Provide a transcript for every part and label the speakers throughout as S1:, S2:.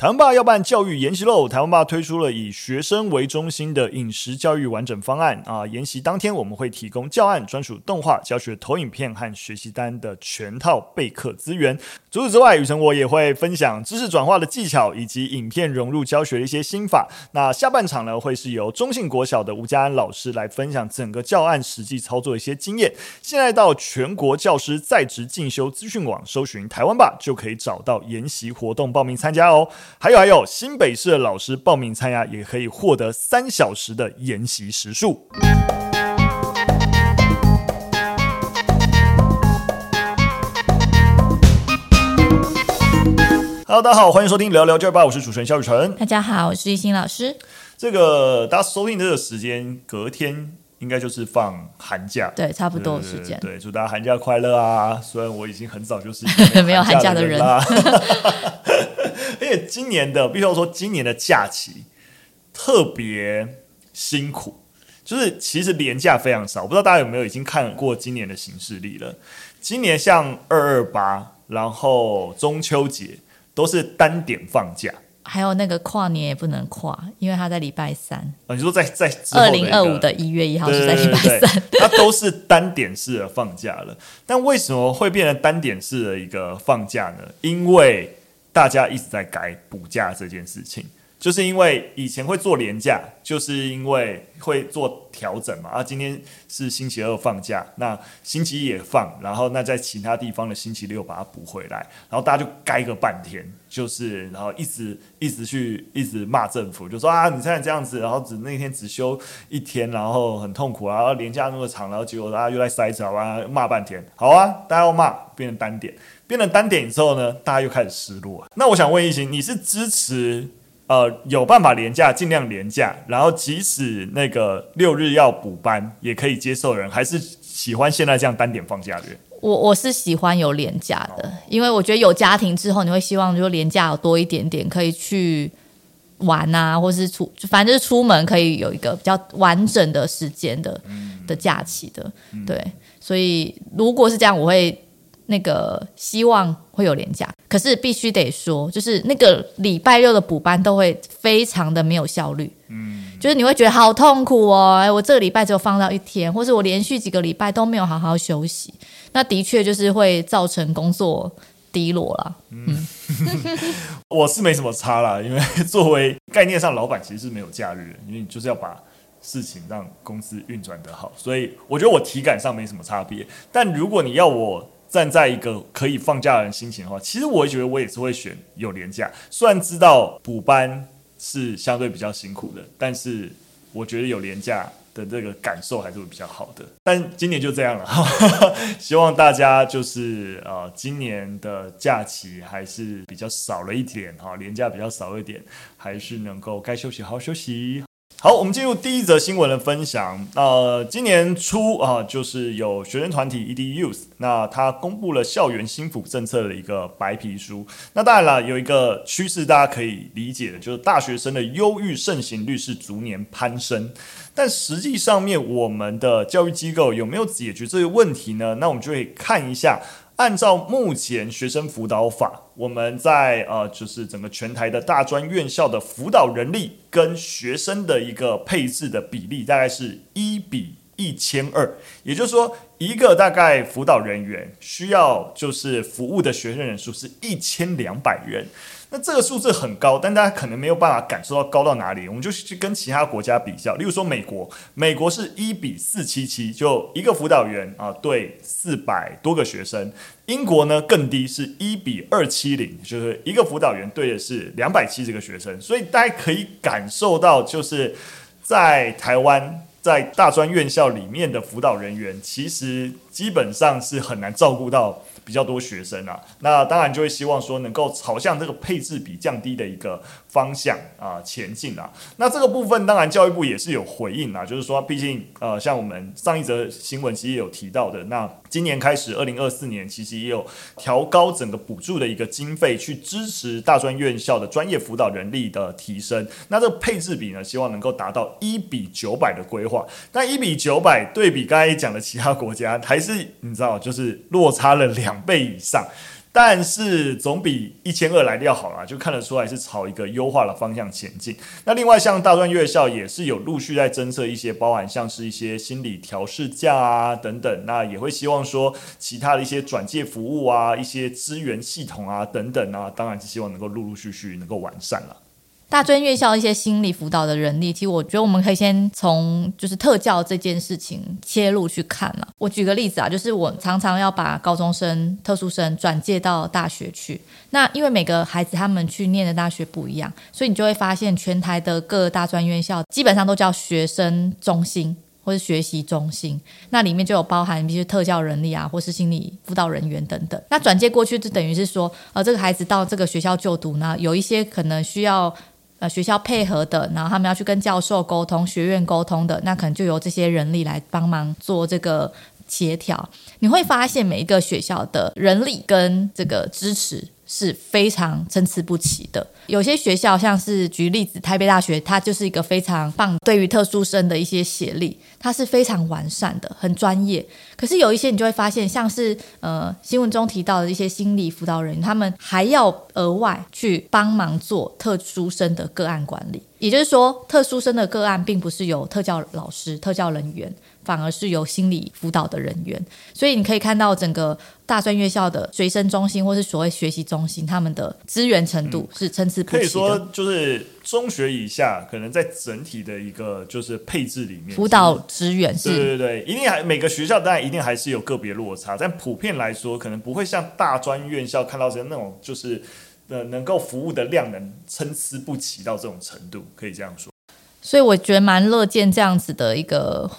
S1: 台湾爸要办教育研习喽！台湾爸推出了以学生为中心的饮食教育完整方案啊！研习当天我们会提供教案、专属动画、教学投影片和学习单的全套备课资源。除此之外，雨辰我也会分享知识转化的技巧以及影片融入教学的一些心法。那下半场呢，会是由中信国小的吴家安老师来分享整个教案实际操作的一些经验。现在到全国教师在职进修资讯网搜寻台湾爸，就可以找到研习活动报名参加哦。还有还有，新北市的老师报名参加也可以获得三小时的研习时数。Hello，大家好，欢迎收听聊聊教育吧，我是主持人肖雨辰。
S2: 大家好，我是玉兴老师。
S1: 这个大家收听这个时间，隔天应该就是放寒假，
S2: 对，差不多的时间。
S1: 对，祝大家寒假快乐啊！虽然我已经很早就是
S2: 没有寒假的人啦。
S1: 而且今年的，必须要说，今年的假期特别辛苦，就是其实连假非常少。我不知道大家有没有已经看过今年的行事历了？今年像二二八，然后中秋节都是单点放假，
S2: 还有那个跨年也不能跨，因为它在礼拜三。
S1: 啊，你说在在
S2: 二零二五的一月一号是在礼拜三，
S1: 它都是单点式的放假了。但为什么会变成单点式的一个放假呢？因为大家一直在改补价这件事情，就是因为以前会做连假，就是因为会做调整嘛。啊，今天是星期二放假，那星期一也放，然后那在其他地方的星期六把它补回来，然后大家就该个半天，就是然后一直一直去一直骂政府，就说啊，你现在这样子，然后只那天只休一天，然后很痛苦啊，然后连假那么长，然后结果大家又在塞车啊，骂半天，好啊，大家要骂，变成单点。变成单点之后呢，大家又开始失落。那我想问一行，你是支持呃有办法廉价尽量廉价，然后即使那个六日要补班也可以接受的人，还是喜欢现在这样单点放假的人？
S2: 我我是喜欢有廉价的，因为我觉得有家庭之后，你会希望就连假有多一点点可以去玩啊，或是出反正就是出门可以有一个比较完整的时间的的假期的。对，所以如果是这样，我会。那个希望会有廉价，可是必须得说，就是那个礼拜六的补班都会非常的没有效率，嗯，就是你会觉得好痛苦哦，哎，我这个礼拜只有放到一天，或是我连续几个礼拜都没有好好休息，那的确就是会造成工作低落了，嗯，
S1: 我是没什么差啦，因为作为概念上老板其实是没有假日的，因为你就是要把事情让公司运转得好，所以我觉得我体感上没什么差别，但如果你要我。站在一个可以放假的人心情的话，其实我也觉得我也是会选有连假。虽然知道补班是相对比较辛苦的，但是我觉得有连假的这个感受还是会比较好的。但今年就这样了，希望大家就是呃，今年的假期还是比较少了一点哈，连假比较少一点，还是能够该休息好好休息。好，我们进入第一则新闻的分享。呃，今年初啊、就是有学生团体 EDUs，那他公布了校园心辅政策的一个白皮书。那当然了，有一个趋势大家可以理解的，就是大学生的忧郁盛行率是逐年攀升。但实际上面，我们的教育机构有没有解决这个问题呢？那我们就可以看一下。按照目前学生辅导法，我们在呃，就是整个全台的大专院校的辅导人力跟学生的一个配置的比例，大概是一比一千二，也就是说，一个大概辅导人员需要就是服务的学生人数是一千两百人。那这个数字很高，但大家可能没有办法感受到高到哪里。我们就去跟其他国家比较，例如说美国，美国是一比四七七，就一个辅导员啊对四百多个学生。英国呢更低，是一比二七零，就是一个辅导员对的是两百七十个学生。所以大家可以感受到，就是在台湾，在大专院校里面的辅导人员，其实基本上是很难照顾到。比较多学生啊，那当然就会希望说能够朝向这个配置比降低的一个方向啊、前进啊。那这个部分当然教育部也是有回应啊，就是说毕竟呃像我们上一则新闻其实也有提到的，那今年开始二零二四年其实也有调高整个补助的一个经费去支持大专院校的专业辅导人力的提升。那这个配置比呢，希望能够达到一比九百的规划。那一比九百对比刚才讲的其他国家，还是你知道就是落差了两倍以上，但是总比一千二来的要好啦，就看得出来是朝一个优化的方向前进。那另外像大专院校也是有陆续在增设一些，包含像是一些心理调适假啊等等，那也会希望说其他的一些转介服务啊、一些资源系统啊等等啊，当然是希望能够陆陆续续能够完善了。
S2: 大专院校一些心理辅导的人力，其实我觉得我们可以先从就是特教这件事情切入去看了。我举个例子啊，就是我常常要把高中生、特殊生转介到大学去。那因为每个孩子他们去念的大学不一样，所以你就会发现全台的各大专院校基本上都叫学生中心或是学习中心。那里面就有包含一些特教人力啊，或是心理辅导人员等等。那转介过去就等于是说，呃，这个孩子到这个学校就读呢，有一些可能需要。呃，学校配合的，然后他们要去跟教授沟通、学院沟通的，那可能就由这些人力来帮忙做这个协调。你会发现每一个学校的人力跟这个支持。是非常参差不齐的。有些学校，像是举例子，台北大学，它就是一个非常棒对于特殊生的一些协力，它是非常完善的，很专业。可是有一些你就会发现，像是呃新闻中提到的一些心理辅导人员，他们还要额外去帮忙做特殊生的个案管理。也就是说，特殊生的个案并不是由特教老师、特教人员。反而是由心理辅导的人员，所以你可以看到整个大专院校的学生中心或是所谓学习中心，他们的资源程度是参差不齐的。
S1: 可以说，就是中学以下，可能在整体的一个就是配置里面，
S2: 辅导资源是，
S1: 对对对，一定还每个学校当然一定还是有个别落差，但普遍来说，可能不会像大专院校看到这那种就是呃能够服务的量能参差不齐到这种程度，可以这样说。
S2: 所以我觉得蛮乐见这样子的一个。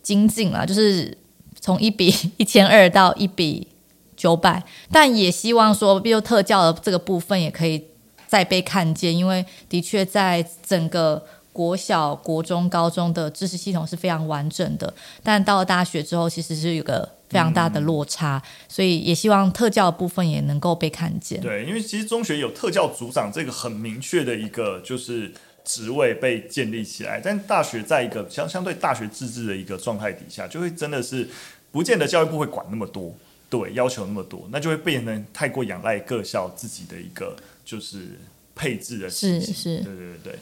S2: 精进啦，就是从一比 一千二到一比九百，但也希望说，比如特教的这个部分也可以再被看见，因为的确在整个国小、国中、高中的知识系统是非常完整的，但到了大学之后，其实是有个非常大的落差，嗯、所以也希望特教的部分也能够被看见。
S1: 对，因为其实中学有特教组长这个很明确的一个就是。职位被建立起来，但大学在一个相相对大学自治的一个状态底下，就会真的是不见得教育部会管那么多，对，要求那么多，那就会变成太过仰赖各校自己的一个就是配置的事情，
S2: 是是，
S1: 对对对。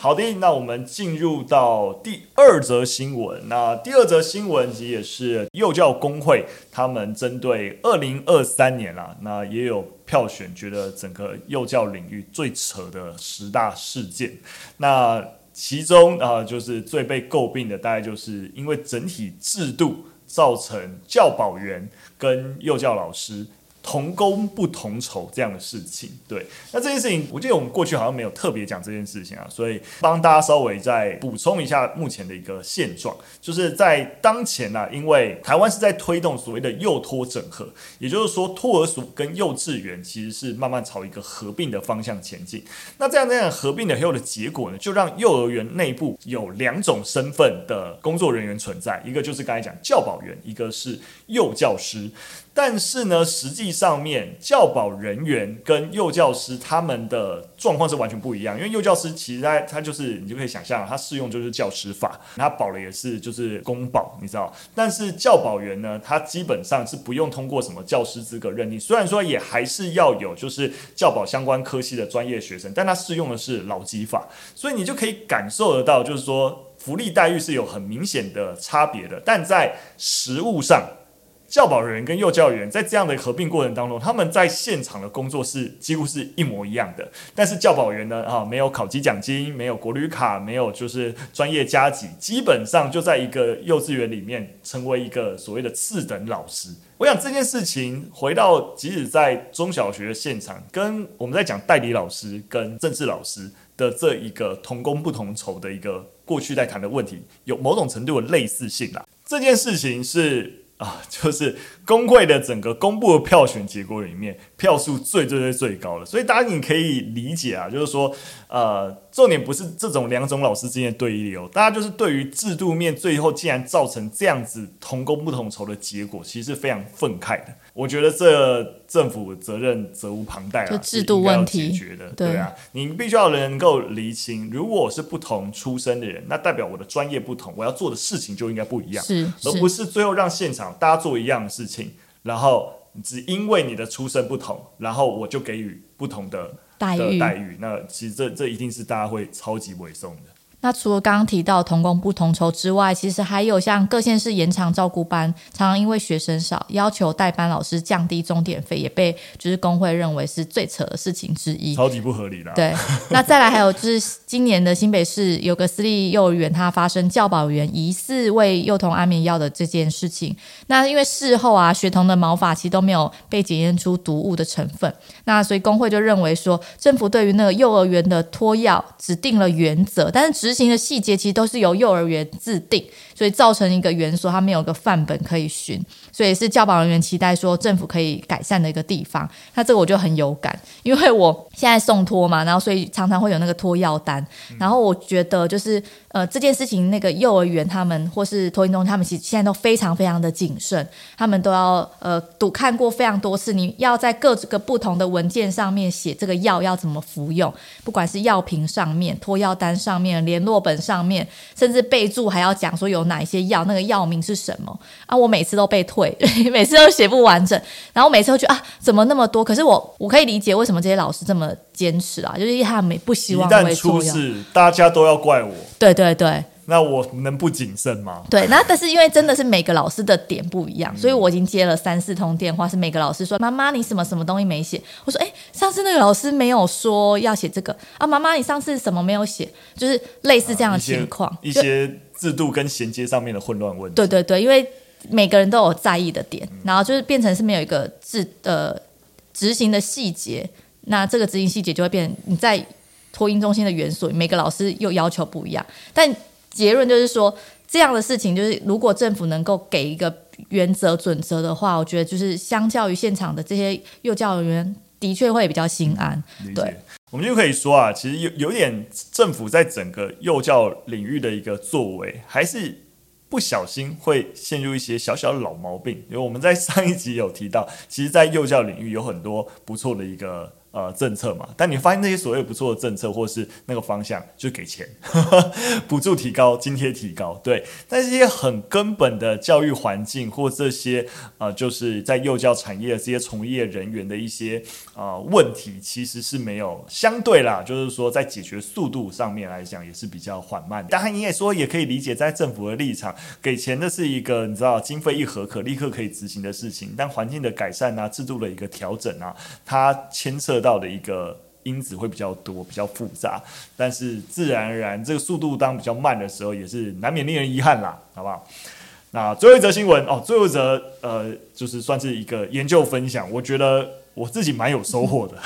S1: 好的，那我们进入到第二则新闻。那第二则新闻其实也是幼教工会他们针对二零二三年啦，那也有票选，觉得整个幼教领域最扯的十大事件。那其中啊，就是最被诟病的，大概就是因为整体制度造成教保员跟幼教老师。同工不同酬这样的事情，对，那这件事情，我记得我们过去好像没有特别讲这件事情啊，所以帮大家稍微再补充一下目前的一个现状，就是在当前呢、啊，因为台湾是在推动所谓的幼托整合，也就是说托儿所跟幼稚园其实是慢慢朝一个合并的方向前进。那这样这样合并的后的结果呢，就让幼儿园内部有两种身份的工作人员存在，一个就是刚才讲教保员，一个是幼教师。但是呢，实际上面教保人员跟幼教师他们的状况是完全不一样，因为幼教师其实他他就是你就可以想象，他适用就是教师法，他保的也是就是公保，你知道。但是教保员呢，他基本上是不用通过什么教师资格认定，虽然说也还是要有就是教保相关科系的专业学生，但他适用的是劳基法，所以你就可以感受得到，就是说福利待遇是有很明显的差别的，但在实务上。教保人员跟幼教员在这样的合并过程当中，他们在现场的工作是几乎是一模一样的。但是教保员呢，啊，没有考级奖金，没有国旅卡，没有就是专业加级，基本上就在一个幼稚园里面成为一个所谓的次等老师。我想这件事情回到即使在中小学的现场，跟我们在讲代理老师跟正式老师的这一个同工不同酬的一个过去在谈的问题，有某种程度的类似性啦。这件事情是。啊，就是工会的整个公布的票选结果里面，票数最最最最高的，所以大家你可以理解啊，就是说，呃，重点不是这种两种老师之间的对立哦，大家就是对于制度面最后竟然造成这样子同工不同酬的结果，其实是非常愤慨的。我觉得这政府责任责无旁贷啊，
S2: 制度问题
S1: 解决的，对啊，你必须要能够厘清，如果我是不同出身的人，那代表我的专业不同，我要做的事情就应该不一样，
S2: 是，
S1: 而不是最后让现场大家做一样的事情，然后只因为你的出身不同，然后我就给予不同的
S2: 待遇
S1: 待遇。那其实这这一定是大家会超级委送的。
S2: 那除了刚刚提到同工不同酬之外，其实还有像各县市延长照顾班，常常因为学生少，要求代班老师降低钟点费，也被就是工会认为是最扯的事情之一，
S1: 超级不合理啦。
S2: 对，那再来还有就是今年的新北市有个私立幼儿园，它发生教保员疑似喂幼童安眠药的这件事情。那因为事后啊，学童的毛发其实都没有被检验出毒物的成分，那所以工会就认为说，政府对于那个幼儿园的托药指定了原则，但是只执行的细节其实都是由幼儿园制定，所以造成一个园所它没有个范本可以寻，所以是教保人员期待说政府可以改善的一个地方。那这个我就很有感，因为我现在送托嘛，然后所以常常会有那个托药单，然后我觉得就是。呃，这件事情那个幼儿园他们或是托婴中心，他们其实现在都非常非常的谨慎，他们都要呃读看过非常多次，你要在各个不同的文件上面写这个药要怎么服用，不管是药瓶上面、托药单上面、联络本上面，甚至备注还要讲说有哪一些药，那个药名是什么啊？我每次都被退，每次都写不完整，然后每次都觉得啊，怎么那么多？可是我我可以理解为什么这些老师这么坚持啊，就是他们不希望会
S1: 出事，大家都要怪我。
S2: 对对对，
S1: 那我能不谨慎吗？
S2: 对，那但是因为真的是每个老师的点不一样，嗯、所以我已经接了三四通电话，是每个老师说：“妈妈，你什么什么东西没写？”我说：“哎，上次那个老师没有说要写这个啊，妈妈，你上次什么没有写？”就是类似这样的情
S1: 况，一些制度跟衔接上面的混乱问题。
S2: 对对对，因为每个人都有在意的点，嗯、然后就是变成是没有一个制呃执行的细节。那这个执行细节就会变，你在托婴中心的元素，每个老师又要求不一样。但结论就是说，这样的事情就是，如果政府能够给一个原则准则的话，我觉得就是相较于现场的这些幼教人员，的确会比较心安。
S1: 嗯、
S2: 对，
S1: 我们就可以说啊，其实有有点政府在整个幼教领域的一个作为，还是不小心会陷入一些小小的老毛病。因为我们在上一集有提到，其实，在幼教领域有很多不错的一个。呃，政策嘛，但你发现那些所谓不错的政策，或是那个方向，就给钱，补助提高，津贴提高，对。但是一些很根本的教育环境，或这些呃，就是在幼教产业这些从业人员的一些呃问题，其实是没有相对啦，就是说在解决速度上面来讲，也是比较缓慢。当然，你也说也可以理解，在政府的立场，给钱的是一个你知道经费一核可立刻可以执行的事情，但环境的改善啊，制度的一个调整啊，它牵涉。得到的一个因子会比较多，比较复杂，但是自然而然，这个速度当比较慢的时候，也是难免令人遗憾啦，好不好？那最后一则新闻哦，最后一则呃，就是算是一个研究分享，我觉得我自己蛮有收获的，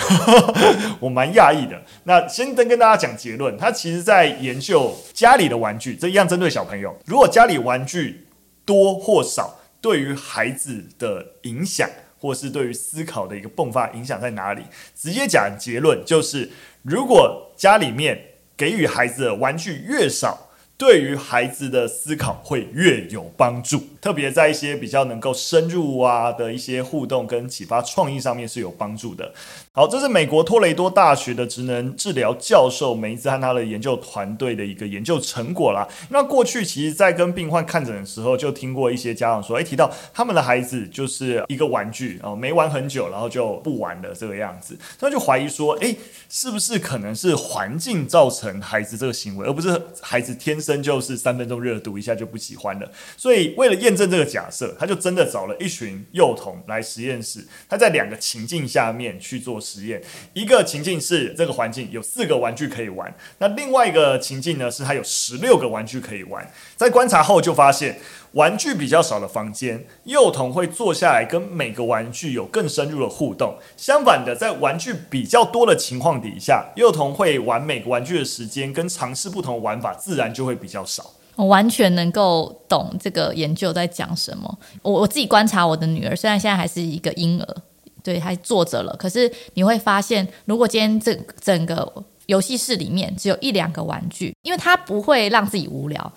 S1: 我蛮讶异的。那先跟跟大家讲结论，他其实在研究家里的玩具，这一样针对小朋友，如果家里玩具多或少，对于孩子的影响。或是对于思考的一个迸发影响在哪里？直接讲结论就是，如果家里面给予孩子的玩具越少，对于孩子的思考会越有帮助。特别在一些比较能够深入啊的一些互动跟启发创意上面是有帮助的。好，这是美国托雷多大学的职能治疗教授梅兹和他的研究团队的一个研究成果啦。那过去其实，在跟病患看诊的时候，就听过一些家长说，诶，提到他们的孩子就是一个玩具哦，没玩很久，然后就不玩了这个样子，他就怀疑说，诶，是不是可能是环境造成孩子这个行为，而不是孩子天生真就是三分钟热度，一下就不喜欢了。所以为了验证这个假设，他就真的找了一群幼童来实验室，他在两个情境下面去做。实验一个情境是这个环境有四个玩具可以玩，那另外一个情境呢是它有十六个玩具可以玩。在观察后就发现，玩具比较少的房间，幼童会坐下来跟每个玩具有更深入的互动；相反的，在玩具比较多的情况底下，幼童会玩每个玩具的时间跟尝试不同的玩法，自然就会比较少。
S2: 我完全能够懂这个研究在讲什么。我我自己观察我的女儿，虽然现在还是一个婴儿。对，还坐着了。可是你会发现，如果今天这整个游戏室里面只有一两个玩具，因为她不会让自己无聊。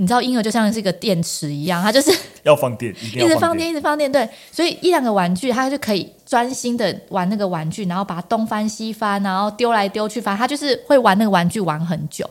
S2: 你知道，婴儿就像是一个电池一样，他就是
S1: 要放电，一
S2: 直放电，一直放电。对，所以一两个玩具，他就可以专心的玩那个玩具，然后把它东翻西翻，然后丢来丢去，反正他就是会玩那个玩具玩很久。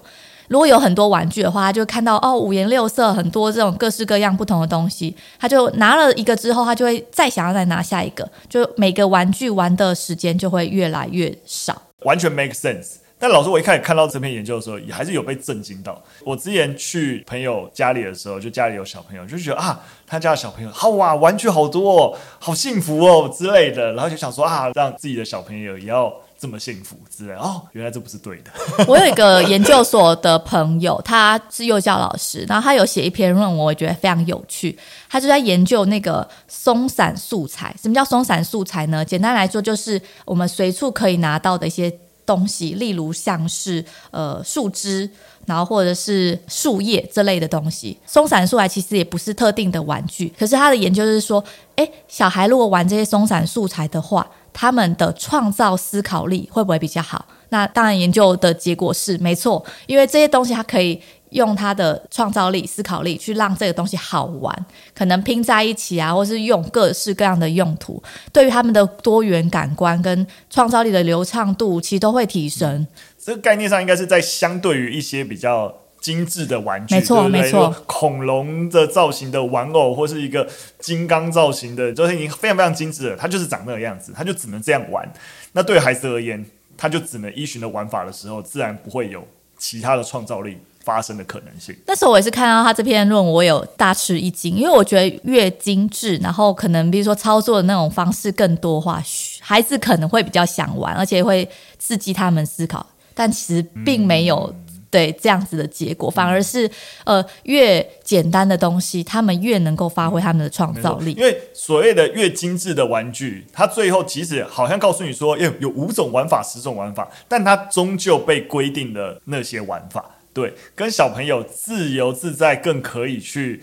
S2: 如果有很多玩具的话，他就看到哦五颜六色很多这种各式各样不同的东西，他就拿了一个之后，他就会再想要再拿下一个，就每个玩具玩的时间就会越来越少，
S1: 完全 make sense。但老师，我一开始看到这篇研究的时候，也还是有被震惊到。我之前去朋友家里的时候，就家里有小朋友，就觉得啊，他家的小朋友好哇，玩具好多哦，好幸福哦之类的，然后就想说啊，让自己的小朋友也要这么幸福之类。哦，原来这不是对的。
S2: 我有一个研究所的朋友，他是幼教老师，然后他有写一篇论文，我觉得非常有趣。他就在研究那个松散素材。什么叫松散素材呢？简单来说，就是我们随处可以拿到的一些。东西，例如像是呃树枝，然后或者是树叶这类的东西。松散素材其实也不是特定的玩具，可是他的研究是说，诶，小孩如果玩这些松散素材的话，他们的创造思考力会不会比较好？那当然，研究的结果是没错，因为这些东西它可以。用它的创造力、思考力去让这个东西好玩，可能拼在一起啊，或是用各式各样的用途，对于他们的多元感官跟创造力的流畅度，其实都会提升。
S1: 这个概念上应该是在相对于一些比较精致的玩具，
S2: 没错没错，
S1: 恐龙的造型的玩偶，或是一个金刚造型的，就是已经非常非常精致了，它就是长那个样子，它就只能这样玩。那对孩子而言，他就只能依循的玩法的时候，自然不会有其他的创造力。发生的可能性。
S2: 那时候我也是看到他这篇论文，我有大吃一惊，因为我觉得越精致，然后可能比如说操作的那种方式更多化，孩子可能会比较想玩，而且会刺激他们思考。但其实并没有对这样子的结果，嗯、反而是呃越简单的东西，他们越能够发挥他们的创造力。
S1: 因为所谓的越精致的玩具，它最后即使好像告诉你说，有有五种玩法、十种玩法，但它终究被规定的那些玩法。对，跟小朋友自由自在，更可以去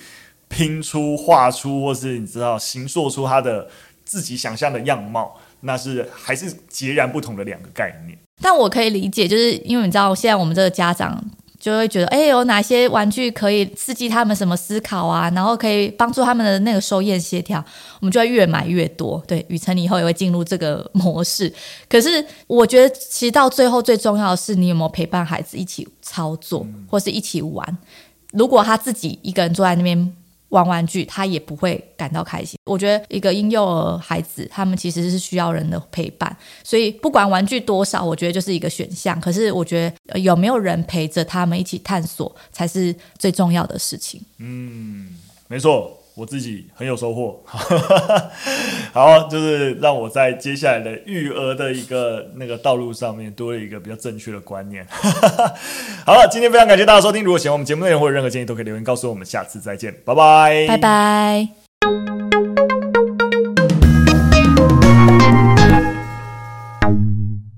S1: 拼出、画出，或是你知道，形塑出他的自己想象的样貌，那是还是截然不同的两个概念。
S2: 但我可以理解，就是因为你知道，现在我们这个家长。就会觉得，哎，有哪些玩具可以刺激他们什么思考啊？然后可以帮助他们的那个手眼协调，我们就会越买越多。对，雨辰你以后也会进入这个模式。可是我觉得，其实到最后最重要的是，你有没有陪伴孩子一起操作，或是一起玩？如果他自己一个人坐在那边。玩玩具，他也不会感到开心。我觉得一个婴幼儿孩子，他们其实是需要人的陪伴，所以不管玩具多少，我觉得就是一个选项。可是我觉得有没有人陪着他们一起探索，才是最重要的事情。
S1: 嗯，没错。我自己很有收获，好，就是让我在接下来的育儿的一个那个道路上面多了一个比较正确的观念。好了，今天非常感谢大家收听，如果喜欢我们节目内容或者任何建议，都可以留言告诉我们。下次再见，拜拜，
S2: 拜拜。